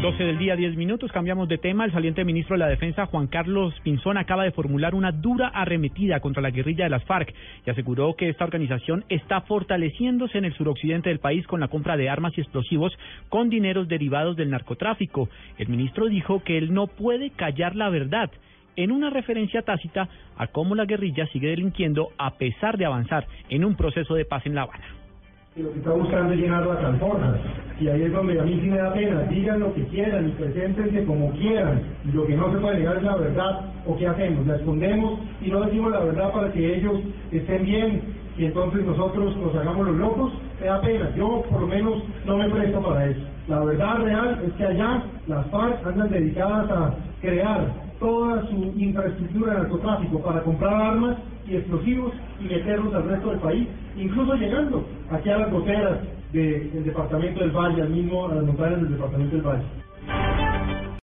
12 del día, 10 minutos. Cambiamos de tema. El saliente ministro de la Defensa, Juan Carlos Pinzón, acaba de formular una dura arremetida contra la guerrilla de las FARC y aseguró que esta organización está fortaleciéndose en el suroccidente del país con la compra de armas y explosivos con dineros derivados del narcotráfico. El ministro dijo que él no puede callar la verdad en una referencia tácita a cómo la guerrilla sigue delinquiendo a pesar de avanzar en un proceso de paz en La Habana lo que está buscando es llenar las alforjas. Y ahí es donde a mí sí me da pena, digan lo que quieran y preséntense como quieran. Lo que no se puede negar es la verdad, o qué hacemos, la escondemos y no decimos la verdad para que ellos estén bien y entonces nosotros nos hagamos los locos, me da pena. Yo por lo menos no me presto para eso. La verdad real es que allá las FARC andan dedicadas a crear toda su infraestructura de narcotráfico para comprar armas y explosivos y meterlos al resto del país, incluso llegando aquí a las goteras del departamento del Valle, al mismo, a las montañas del departamento del Valle.